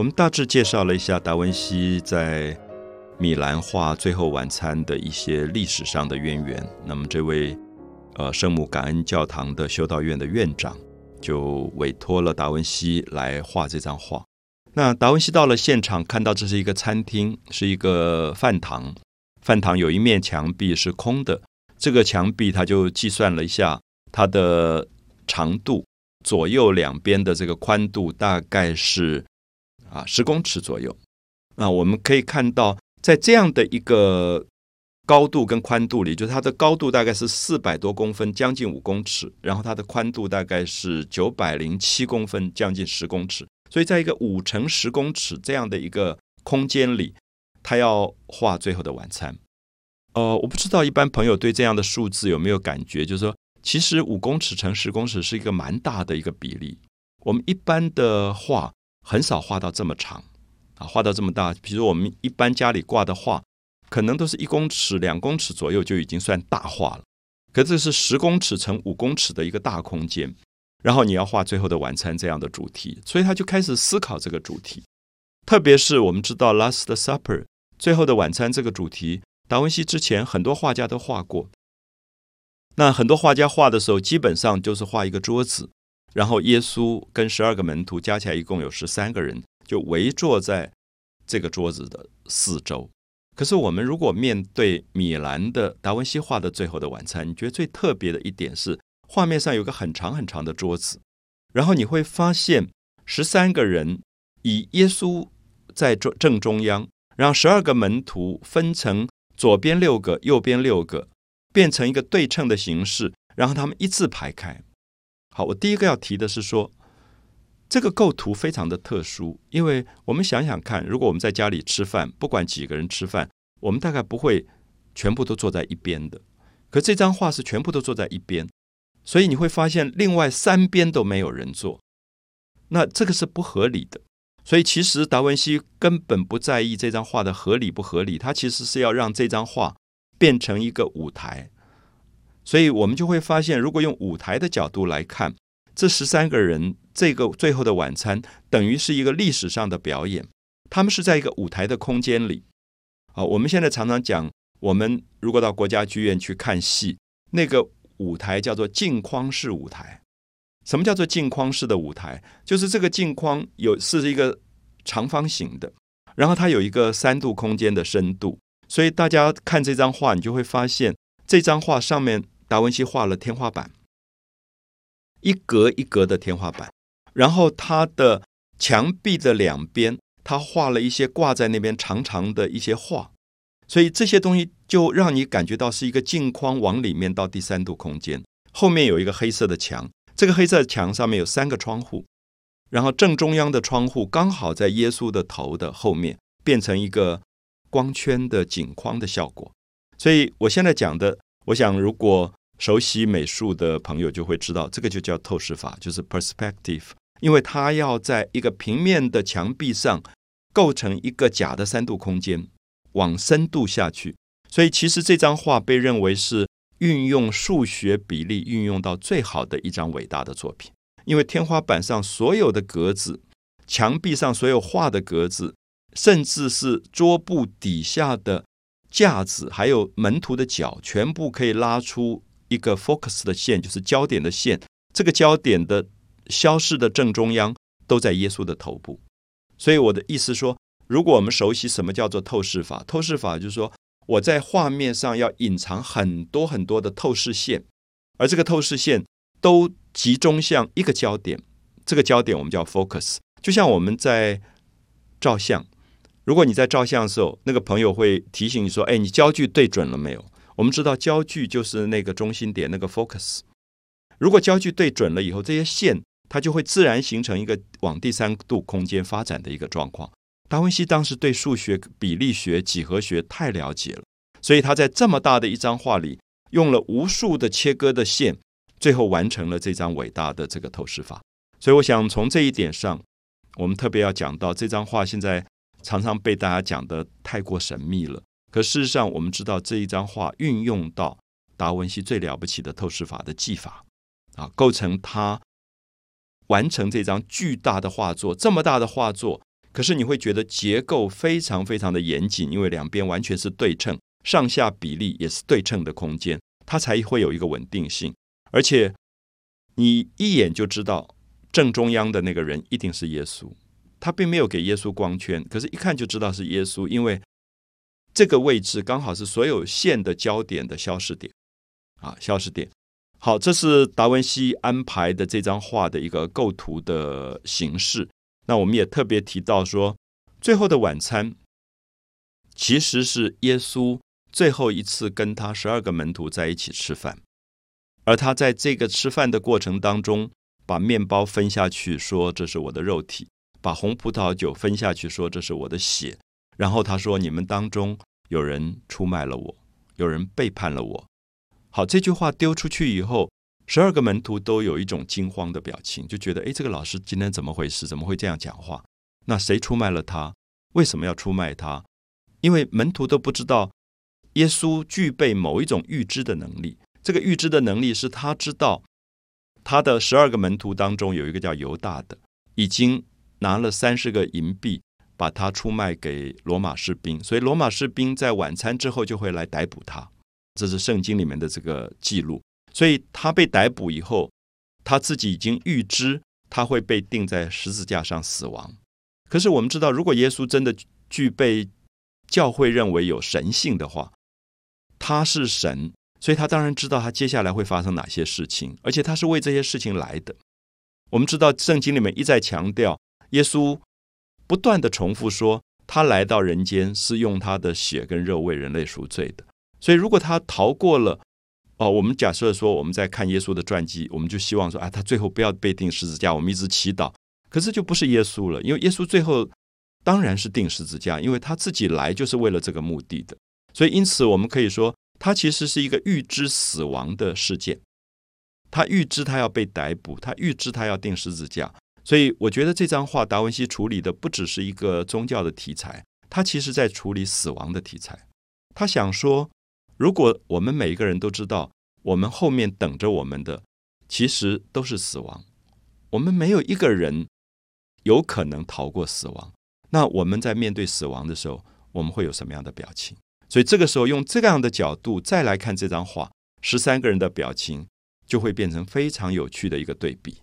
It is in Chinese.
我们大致介绍了一下达文西在米兰画《最后晚餐》的一些历史上的渊源。那么，这位呃圣母感恩教堂的修道院的院长就委托了达文西来画这张画。那达文西到了现场，看到这是一个餐厅，是一个饭堂，饭堂有一面墙壁是空的。这个墙壁他就计算了一下它的长度，左右两边的这个宽度大概是。啊，十公尺左右。那我们可以看到，在这样的一个高度跟宽度里，就是它的高度大概是四百多公分，将近五公尺，然后它的宽度大概是九百零七公分，将近十公尺。所以，在一个五乘十公尺这样的一个空间里，他要画《最后的晚餐》。呃，我不知道一般朋友对这样的数字有没有感觉，就是说，其实五公尺乘十公尺是一个蛮大的一个比例。我们一般的画。很少画到这么长啊，画到这么大。比如我们一般家里挂的画，可能都是一公尺、两公尺左右就已经算大画了。可这是十公尺乘五公尺的一个大空间，然后你要画《最后的晚餐》这样的主题，所以他就开始思考这个主题。特别是我们知道《Last Supper》最后的晚餐这个主题，达文西之前很多画家都画过。那很多画家画的时候，基本上就是画一个桌子。然后耶稣跟十二个门徒加起来一共有十三个人，就围坐在这个桌子的四周。可是我们如果面对米兰的达文西画的《最后的晚餐》，你觉得最特别的一点是，画面上有个很长很长的桌子，然后你会发现十三个人以耶稣在正正中央，然后十二个门徒分成左边六个、右边六个，变成一个对称的形式，然后他们一字排开。好，我第一个要提的是说，这个构图非常的特殊，因为我们想想看，如果我们在家里吃饭，不管几个人吃饭，我们大概不会全部都坐在一边的。可这张画是全部都坐在一边，所以你会发现另外三边都没有人坐，那这个是不合理的。所以其实达文西根本不在意这张画的合理不合理，他其实是要让这张画变成一个舞台。所以我们就会发现，如果用舞台的角度来看，这十三个人这个最后的晚餐等于是一个历史上的表演。他们是在一个舞台的空间里。啊，我们现在常常讲，我们如果到国家剧院去看戏，那个舞台叫做镜框式舞台。什么叫做镜框式的舞台？就是这个镜框有是一个长方形的，然后它有一个三度空间的深度。所以大家看这张画，你就会发现这张画上面。达文西画了天花板，一格一格的天花板，然后他的墙壁的两边，他画了一些挂在那边长长的一些画，所以这些东西就让你感觉到是一个镜框往里面到第三度空间。后面有一个黑色的墙，这个黑色墙上面有三个窗户，然后正中央的窗户刚好在耶稣的头的后面，变成一个光圈的景框的效果。所以我现在讲的，我想如果。熟悉美术的朋友就会知道，这个就叫透视法，就是 perspective，因为它要在一个平面的墙壁上构成一个假的三度空间，往深度下去。所以，其实这张画被认为是运用数学比例运用到最好的一张伟大的作品。因为天花板上所有的格子，墙壁上所有画的格子，甚至是桌布底下的架子，还有门徒的脚，全部可以拉出。一个 focus 的线就是焦点的线，这个焦点的消失的正中央都在耶稣的头部。所以我的意思说，如果我们熟悉什么叫做透视法，透视法就是说我在画面上要隐藏很多很多的透视线，而这个透视线都集中向一个焦点，这个焦点我们叫 focus。就像我们在照相，如果你在照相的时候，那个朋友会提醒你说：“哎，你焦距对准了没有？”我们知道焦距就是那个中心点，那个 focus。如果焦距对准了以后，这些线它就会自然形成一个往第三度空间发展的一个状况。达文西当时对数学、比例学、几何学太了解了，所以他在这么大的一张画里用了无数的切割的线，最后完成了这张伟大的这个透视法。所以，我想从这一点上，我们特别要讲到这张画现在常常被大家讲的太过神秘了。可事实上，我们知道这一张画运用到达文西最了不起的透视法的技法啊，构成他完成这张巨大的画作。这么大的画作可是你会觉得结构非常非常的严谨，因为两边完全是对称，上下比例也是对称的空间，它才会有一个稳定性。而且你一眼就知道正中央的那个人一定是耶稣，他并没有给耶稣光圈，可是一看就知道是耶稣，因为这个位置刚好是所有线的焦点的消失点啊，消失点。好，这是达文西安排的这张画的一个构图的形式。那我们也特别提到说，《最后的晚餐》其实是耶稣最后一次跟他十二个门徒在一起吃饭，而他在这个吃饭的过程当中，把面包分下去，说这是我的肉体；把红葡萄酒分下去，说这是我的血。然后他说：“你们当中有人出卖了我，有人背叛了我。”好，这句话丢出去以后，十二个门徒都有一种惊慌的表情，就觉得：哎，这个老师今天怎么回事？怎么会这样讲话？那谁出卖了他？为什么要出卖他？因为门徒都不知道，耶稣具备某一种预知的能力。这个预知的能力是他知道，他的十二个门徒当中有一个叫犹大的，已经拿了三十个银币，把他出卖给罗马士兵，所以罗马士兵在晚餐之后就会来逮捕他。这是圣经里面的这个记录，所以他被逮捕以后，他自己已经预知他会被钉在十字架上死亡。可是我们知道，如果耶稣真的具备教会认为有神性的话，他是神，所以他当然知道他接下来会发生哪些事情，而且他是为这些事情来的。我们知道圣经里面一再强调，耶稣不断的重复说，他来到人间是用他的血跟肉为人类赎罪的。所以，如果他逃过了，哦，我们假设说我们在看耶稣的传记，我们就希望说啊，他最后不要被钉十字架。我们一直祈祷，可是就不是耶稣了，因为耶稣最后当然是钉十字架，因为他自己来就是为了这个目的的。所以，因此我们可以说，他其实是一个预知死亡的事件，他预知他要被逮捕，他预知他要钉十字架。所以，我觉得这张画达文西处理的不只是一个宗教的题材，他其实在处理死亡的题材。他想说。如果我们每一个人都知道，我们后面等着我们的其实都是死亡，我们没有一个人有可能逃过死亡。那我们在面对死亡的时候，我们会有什么样的表情？所以这个时候用这样的角度再来看这张画，十三个人的表情就会变成非常有趣的一个对比。